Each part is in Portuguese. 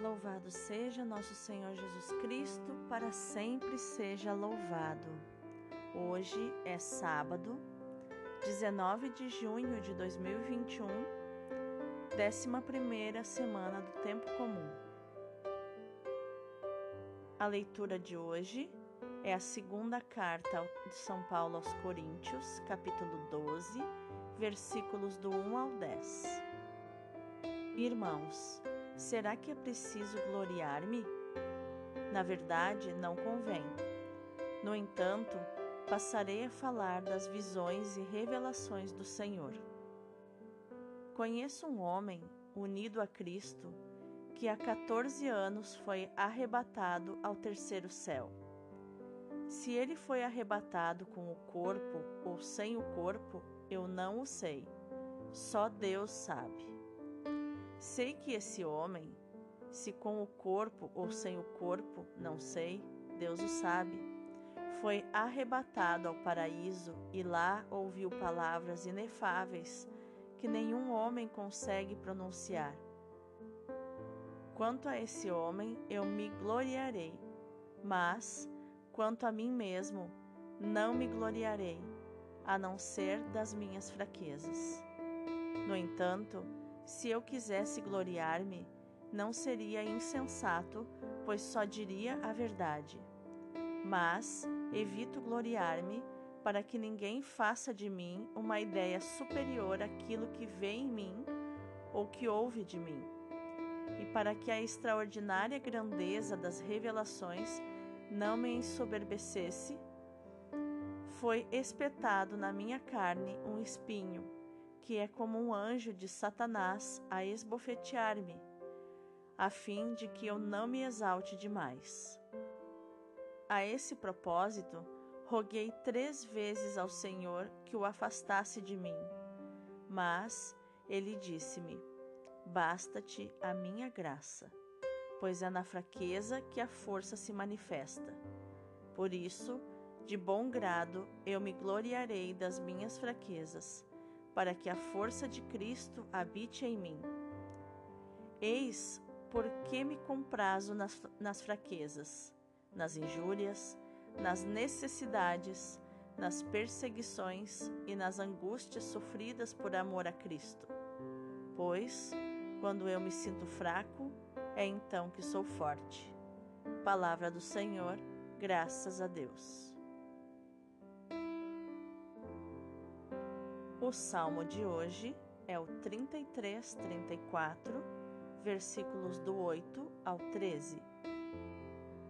Louvado seja nosso Senhor Jesus Cristo, para sempre seja louvado. Hoje é sábado, 19 de junho de 2021, 11 semana do Tempo Comum. A leitura de hoje é a segunda carta de São Paulo aos Coríntios, capítulo 12, versículos do 1 ao 10. Irmãos, será que é preciso gloriar-me? Na verdade, não convém. No entanto, passarei a falar das visões e revelações do Senhor. Conheço um homem unido a Cristo que há 14 anos foi arrebatado ao terceiro céu. Se ele foi arrebatado com o corpo ou sem o corpo, eu não o sei. Só Deus sabe. Sei que esse homem, se com o corpo ou sem o corpo, não sei, Deus o sabe, foi arrebatado ao paraíso e lá ouviu palavras inefáveis que nenhum homem consegue pronunciar. Quanto a esse homem, eu me gloriarei, mas, quanto a mim mesmo, não me gloriarei, a não ser das minhas fraquezas. No entanto, se eu quisesse gloriar-me, não seria insensato, pois só diria a verdade. Mas evito gloriar-me para que ninguém faça de mim uma ideia superior àquilo que vê em mim ou que ouve de mim, e para que a extraordinária grandeza das revelações não me ensoberbecesse, foi espetado na minha carne um espinho que é como um anjo de Satanás a esbofetear-me, a fim de que eu não me exalte demais. A esse propósito, roguei três vezes ao Senhor que o afastasse de mim. Mas ele disse-me: Basta-te a minha graça, pois é na fraqueza que a força se manifesta. Por isso, de bom grado eu me gloriarei das minhas fraquezas para que a força de Cristo habite em mim. Eis por que me comprazo nas, nas fraquezas, nas injúrias, nas necessidades, nas perseguições e nas angústias sofridas por amor a Cristo. Pois, quando eu me sinto fraco, é então que sou forte. Palavra do Senhor, graças a Deus. O salmo de hoje é o 33, 34, versículos do 8 ao 13.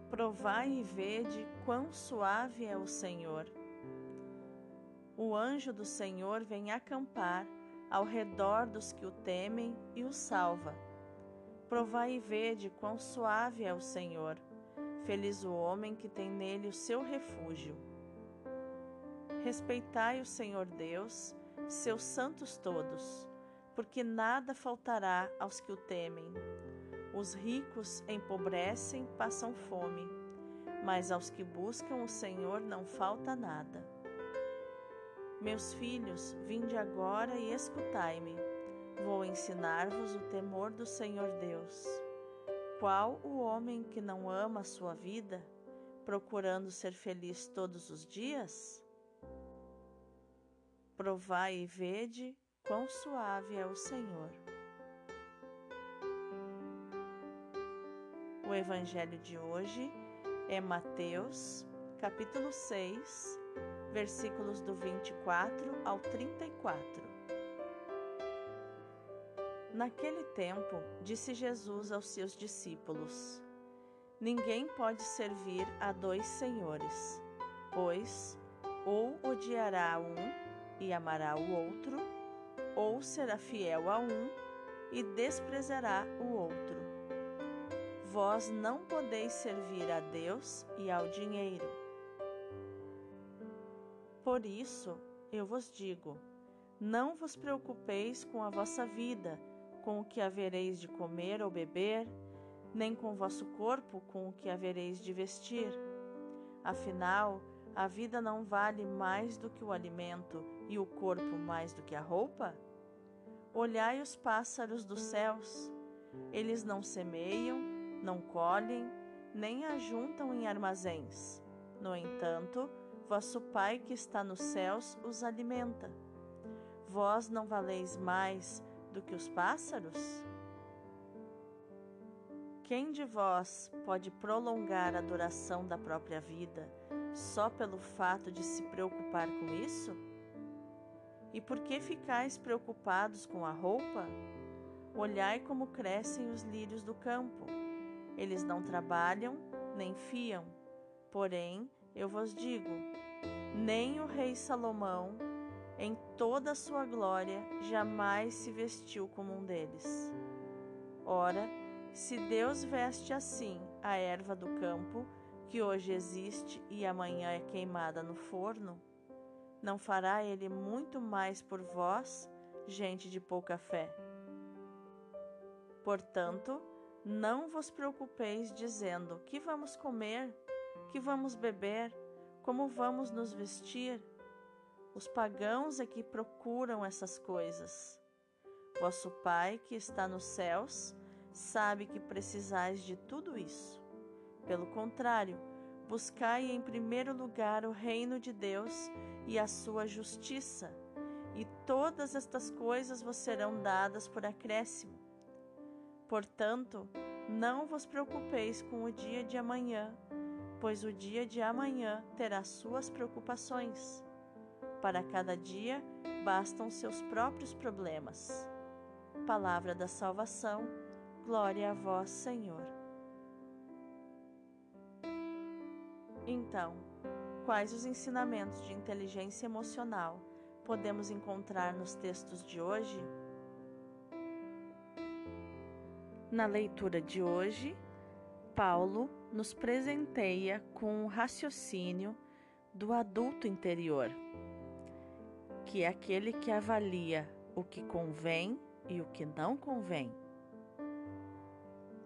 Provai e vede quão suave é o Senhor. O anjo do Senhor vem acampar ao redor dos que o temem e o salva. Provai e vede quão suave é o Senhor. Feliz o homem que tem nele o seu refúgio. Respeitai o Senhor Deus seus santos todos, porque nada faltará aos que o temem. Os ricos empobrecem, passam fome, mas aos que buscam o Senhor não falta nada. Meus filhos, vinde agora e escutai-me. Vou ensinar-vos o temor do Senhor Deus. Qual o homem que não ama a sua vida, procurando ser feliz todos os dias? Provai e vede quão suave é o Senhor. O evangelho de hoje é Mateus, capítulo 6, versículos do 24 ao 34. Naquele tempo, disse Jesus aos seus discípulos: Ninguém pode servir a dois senhores, pois ou odiará um e amará o outro, ou será fiel a um e desprezará o outro. Vós não podeis servir a Deus e ao dinheiro. Por isso, eu vos digo: não vos preocupeis com a vossa vida, com o que havereis de comer ou beber, nem com vosso corpo, com o que havereis de vestir. Afinal, a vida não vale mais do que o alimento e o corpo mais do que a roupa? Olhai os pássaros dos céus. Eles não semeiam, não colhem, nem ajuntam em armazéns. No entanto, vosso Pai que está nos céus os alimenta. Vós não valeis mais do que os pássaros? Quem de vós pode prolongar a duração da própria vida só pelo fato de se preocupar com isso? E por que ficais preocupados com a roupa? Olhai como crescem os lírios do campo. Eles não trabalham nem fiam. Porém, eu vos digo: nem o rei Salomão, em toda a sua glória, jamais se vestiu como um deles. Ora, se Deus veste assim a erva do campo, que hoje existe e amanhã é queimada no forno, não fará ele muito mais por vós, gente de pouca fé? Portanto, não vos preocupeis dizendo: que vamos comer, que vamos beber, como vamos nos vestir? Os pagãos é que procuram essas coisas. Vosso Pai, que está nos céus, sabe que precisais de tudo isso. Pelo contrário, buscai em primeiro lugar o reino de Deus e a sua justiça, e todas estas coisas vos serão dadas por acréscimo. Portanto, não vos preocupeis com o dia de amanhã, pois o dia de amanhã terá suas preocupações. Para cada dia bastam seus próprios problemas. Palavra da salvação, glória a vós, Senhor. Então, quais os ensinamentos de inteligência emocional podemos encontrar nos textos de hoje? Na leitura de hoje, Paulo nos presenteia com o raciocínio do adulto interior, que é aquele que avalia o que convém e o que não convém.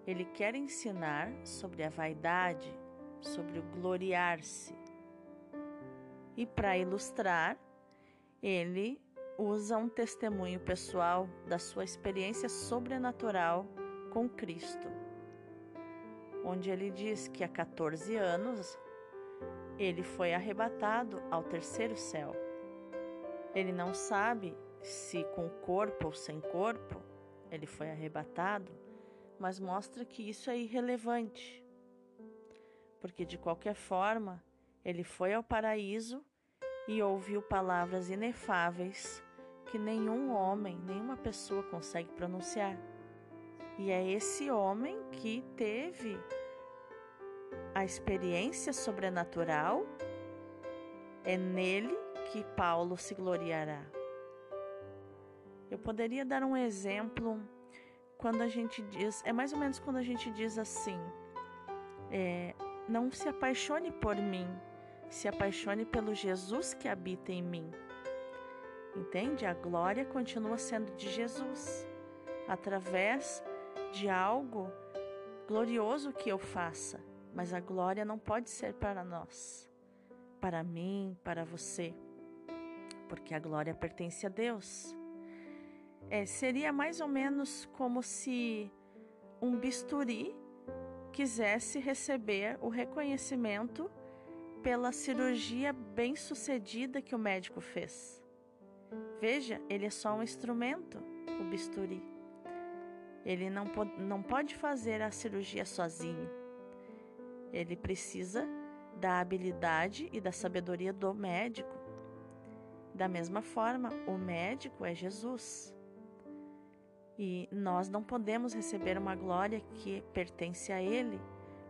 Ele quer ensinar sobre a vaidade, sobre o gloriar-se. E para ilustrar, ele usa um testemunho pessoal da sua experiência sobrenatural com Cristo, onde ele diz que há 14 anos ele foi arrebatado ao terceiro céu. Ele não sabe se com corpo ou sem corpo ele foi arrebatado, mas mostra que isso é irrelevante, porque de qualquer forma ele foi ao paraíso e ouviu palavras inefáveis que nenhum homem, nenhuma pessoa consegue pronunciar. E é esse homem que teve a experiência sobrenatural, é nele que Paulo se gloriará. Eu poderia dar um exemplo quando a gente diz, é mais ou menos quando a gente diz assim: é, não se apaixone por mim, se apaixone pelo Jesus que habita em mim. Entende? A glória continua sendo de Jesus, através de algo glorioso que eu faça, mas a glória não pode ser para nós, para mim, para você, porque a glória pertence a Deus. É, seria mais ou menos como se um bisturi quisesse receber o reconhecimento pela cirurgia bem sucedida que o médico fez. Veja, ele é só um instrumento, o bisturi. Ele não, não pode fazer a cirurgia sozinho. Ele precisa da habilidade e da sabedoria do médico. Da mesma forma, o médico é Jesus. E nós não podemos receber uma glória que pertence a Ele,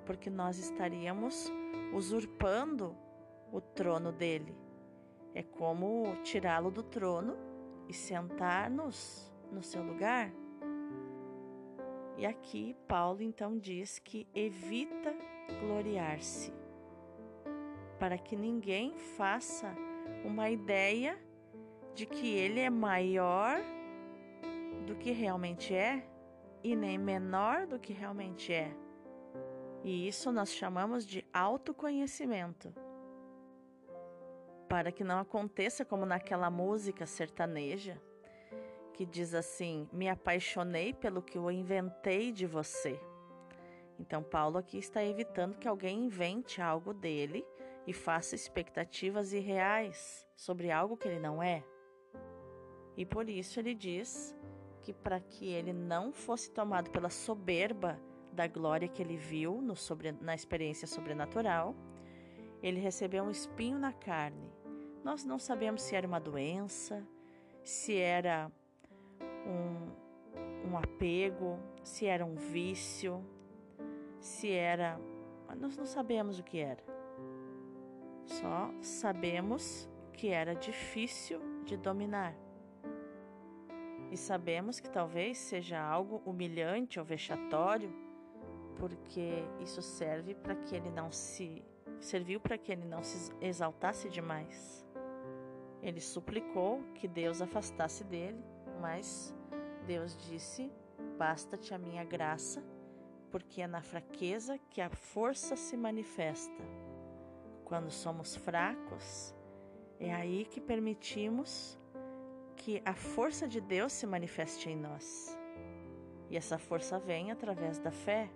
porque nós estaríamos usurpando o trono dele. É como tirá-lo do trono e sentar-nos no seu lugar. E aqui Paulo então diz que evita gloriar-se, para que ninguém faça uma ideia de que ele é maior do que realmente é e nem menor do que realmente é. E isso nós chamamos de autoconhecimento. Para que não aconteça como naquela música sertaneja, que diz assim: Me apaixonei pelo que eu inventei de você. Então, Paulo aqui está evitando que alguém invente algo dele e faça expectativas irreais sobre algo que ele não é. E por isso ele diz que para que ele não fosse tomado pela soberba da glória que ele viu no sobre, na experiência sobrenatural, ele recebeu um espinho na carne. Nós não sabemos se era uma doença, se era um, um apego, se era um vício, se era. Nós não sabemos o que era. Só sabemos que era difícil de dominar. E sabemos que talvez seja algo humilhante ou vexatório, porque isso serve para que ele não se serviu para que ele não se exaltasse demais. Ele suplicou que Deus afastasse dele, mas Deus disse: Basta-te a minha graça, porque é na fraqueza que a força se manifesta. Quando somos fracos, é aí que permitimos que a força de Deus se manifeste em nós. E essa força vem através da fé.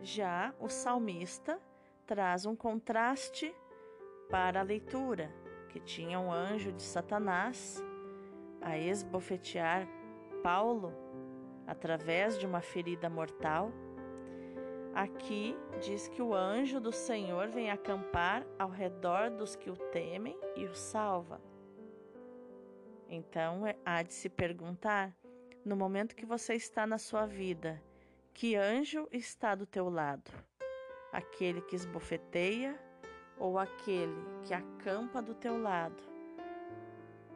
Já o salmista traz um contraste para a leitura, que tinha um anjo de Satanás a esbofetear Paulo através de uma ferida mortal. Aqui diz que o anjo do Senhor vem acampar ao redor dos que o temem e o salva. Então é, há de se perguntar, no momento que você está na sua vida, que anjo está do teu lado? Aquele que esbofeteia ou aquele que acampa do teu lado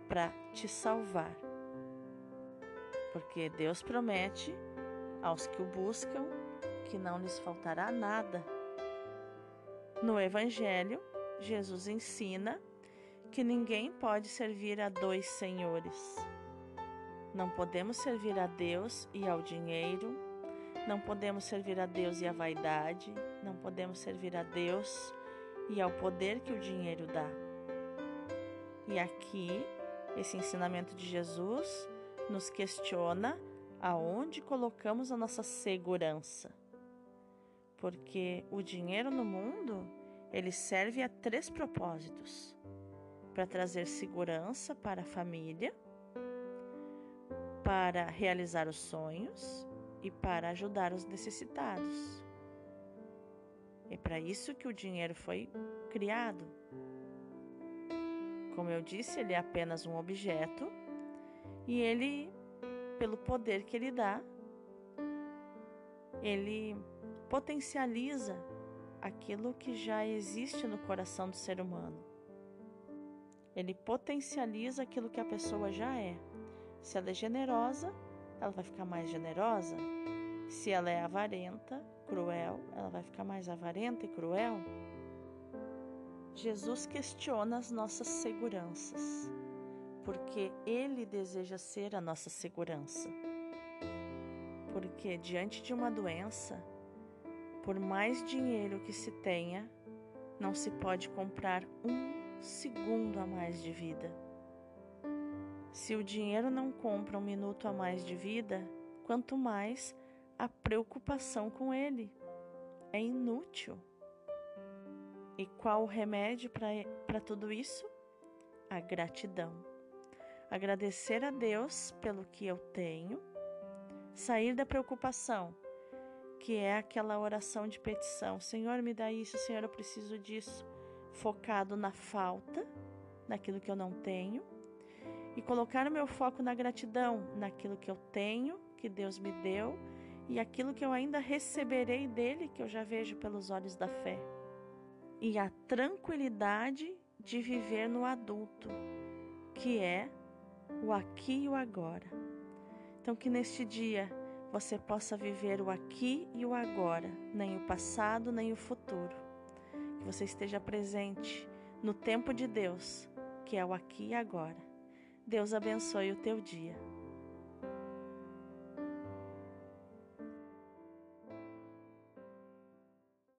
para te salvar? Porque Deus promete aos que o buscam que não lhes faltará nada. No Evangelho, Jesus ensina que ninguém pode servir a dois senhores. Não podemos servir a Deus e ao dinheiro, não podemos servir a Deus e à vaidade, não podemos servir a Deus e ao poder que o dinheiro dá. E aqui, esse ensinamento de Jesus nos questiona aonde colocamos a nossa segurança. Porque o dinheiro no mundo, ele serve a três propósitos: para trazer segurança para a família, para realizar os sonhos e para ajudar os necessitados. É para isso que o dinheiro foi criado. Como eu disse, ele é apenas um objeto e ele, pelo poder que ele dá, ele potencializa aquilo que já existe no coração do ser humano. Ele potencializa aquilo que a pessoa já é. Se ela é generosa, ela vai ficar mais generosa. Se ela é avarenta, cruel, ela vai ficar mais avarenta e cruel. Jesus questiona as nossas seguranças, porque Ele deseja ser a nossa segurança. Porque diante de uma doença, por mais dinheiro que se tenha, não se pode comprar um segundo a mais de vida. Se o dinheiro não compra um minuto a mais de vida, quanto mais a preocupação com ele. É inútil. E qual o remédio para tudo isso? A gratidão. Agradecer a Deus pelo que eu tenho, sair da preocupação, que é aquela oração de petição: Senhor, me dá isso, Senhor, eu preciso disso, focado na falta, naquilo que eu não tenho e colocar o meu foco na gratidão, naquilo que eu tenho, que Deus me deu e aquilo que eu ainda receberei dele, que eu já vejo pelos olhos da fé. E a tranquilidade de viver no adulto, que é o aqui e o agora. Então, que neste dia você possa viver o aqui e o agora, nem o passado, nem o futuro. Que você esteja presente no tempo de Deus, que é o aqui e agora Deus abençoe o teu dia.